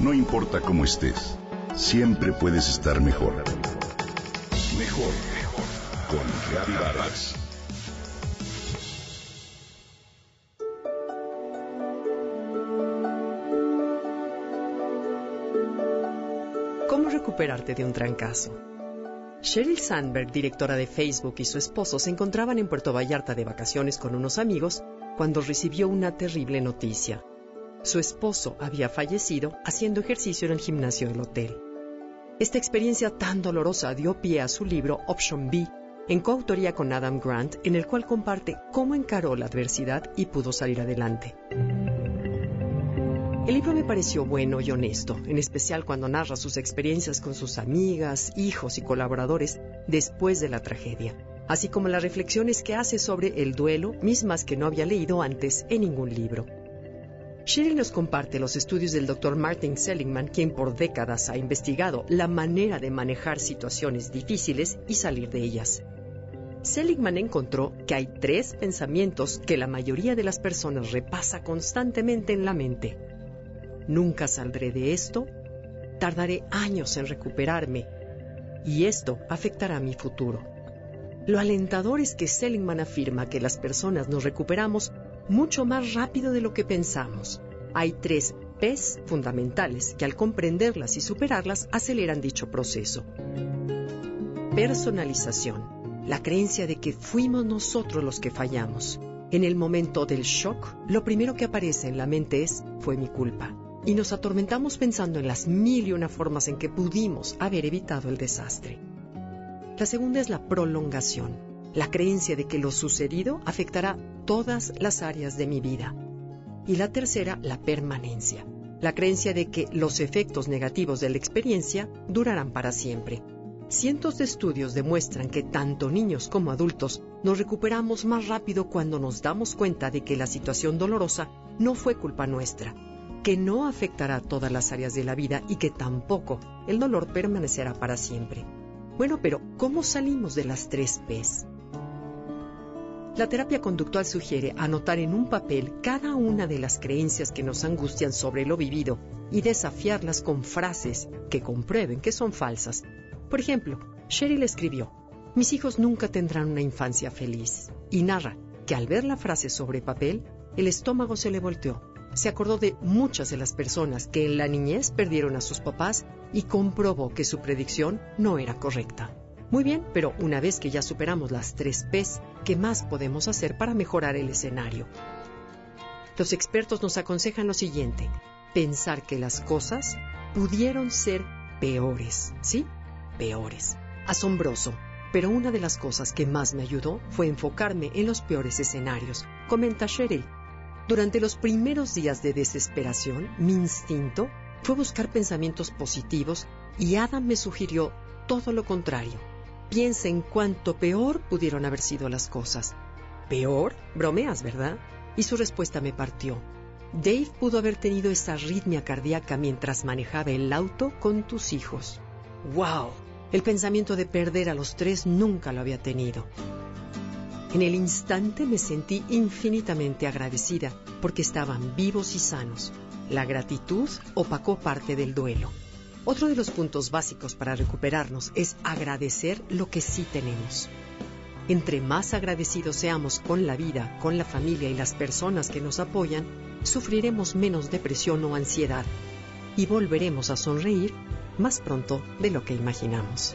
No importa cómo estés, siempre puedes estar mejor. Mejor, mejor. Con Reavivadas. ¿Cómo recuperarte de un trancazo? Sheryl Sandberg, directora de Facebook, y su esposo se encontraban en Puerto Vallarta de vacaciones con unos amigos cuando recibió una terrible noticia. Su esposo había fallecido haciendo ejercicio en el gimnasio del hotel. Esta experiencia tan dolorosa dio pie a su libro Option B, en coautoría con Adam Grant, en el cual comparte cómo encaró la adversidad y pudo salir adelante. El libro me pareció bueno y honesto, en especial cuando narra sus experiencias con sus amigas, hijos y colaboradores después de la tragedia, así como las reflexiones que hace sobre el duelo, mismas que no había leído antes en ningún libro. Sheryl nos comparte los estudios del Dr. Martin Seligman, quien por décadas ha investigado la manera de manejar situaciones difíciles y salir de ellas. Seligman encontró que hay tres pensamientos que la mayoría de las personas repasa constantemente en la mente nunca saldré de esto, tardaré años en recuperarme y esto afectará mi futuro. Lo alentador es que Seligman afirma que las personas nos recuperamos mucho más rápido de lo que pensamos. Hay tres P's fundamentales que al comprenderlas y superarlas aceleran dicho proceso. Personalización, la creencia de que fuimos nosotros los que fallamos. En el momento del shock, lo primero que aparece en la mente es fue mi culpa y nos atormentamos pensando en las mil y una formas en que pudimos haber evitado el desastre. La segunda es la prolongación, la creencia de que lo sucedido afectará todas las áreas de mi vida. Y la tercera, la permanencia, la creencia de que los efectos negativos de la experiencia durarán para siempre. Cientos de estudios demuestran que tanto niños como adultos nos recuperamos más rápido cuando nos damos cuenta de que la situación dolorosa no fue culpa nuestra, que no afectará todas las áreas de la vida y que tampoco el dolor permanecerá para siempre. Bueno, pero ¿cómo salimos de las tres P's? La terapia conductual sugiere anotar en un papel cada una de las creencias que nos angustian sobre lo vivido y desafiarlas con frases que comprueben que son falsas. Por ejemplo, Cheryl escribió, mis hijos nunca tendrán una infancia feliz, y narra que al ver la frase sobre papel, el estómago se le volteó se acordó de muchas de las personas que en la niñez perdieron a sus papás y comprobó que su predicción no era correcta. Muy bien, pero una vez que ya superamos las tres P's, ¿qué más podemos hacer para mejorar el escenario? Los expertos nos aconsejan lo siguiente, pensar que las cosas pudieron ser peores, ¿sí? Peores. Asombroso. Pero una de las cosas que más me ayudó fue enfocarme en los peores escenarios, comenta Cheryl, durante los primeros días de desesperación, mi instinto fue buscar pensamientos positivos y Adam me sugirió todo lo contrario. Piensa en cuánto peor pudieron haber sido las cosas. ¿Peor? Bromeas, ¿verdad? Y su respuesta me partió. Dave pudo haber tenido esa arritmia cardíaca mientras manejaba el auto con tus hijos. ¡Wow! El pensamiento de perder a los tres nunca lo había tenido. En el instante me sentí infinitamente agradecida porque estaban vivos y sanos. La gratitud opacó parte del duelo. Otro de los puntos básicos para recuperarnos es agradecer lo que sí tenemos. Entre más agradecidos seamos con la vida, con la familia y las personas que nos apoyan, sufriremos menos depresión o ansiedad y volveremos a sonreír más pronto de lo que imaginamos.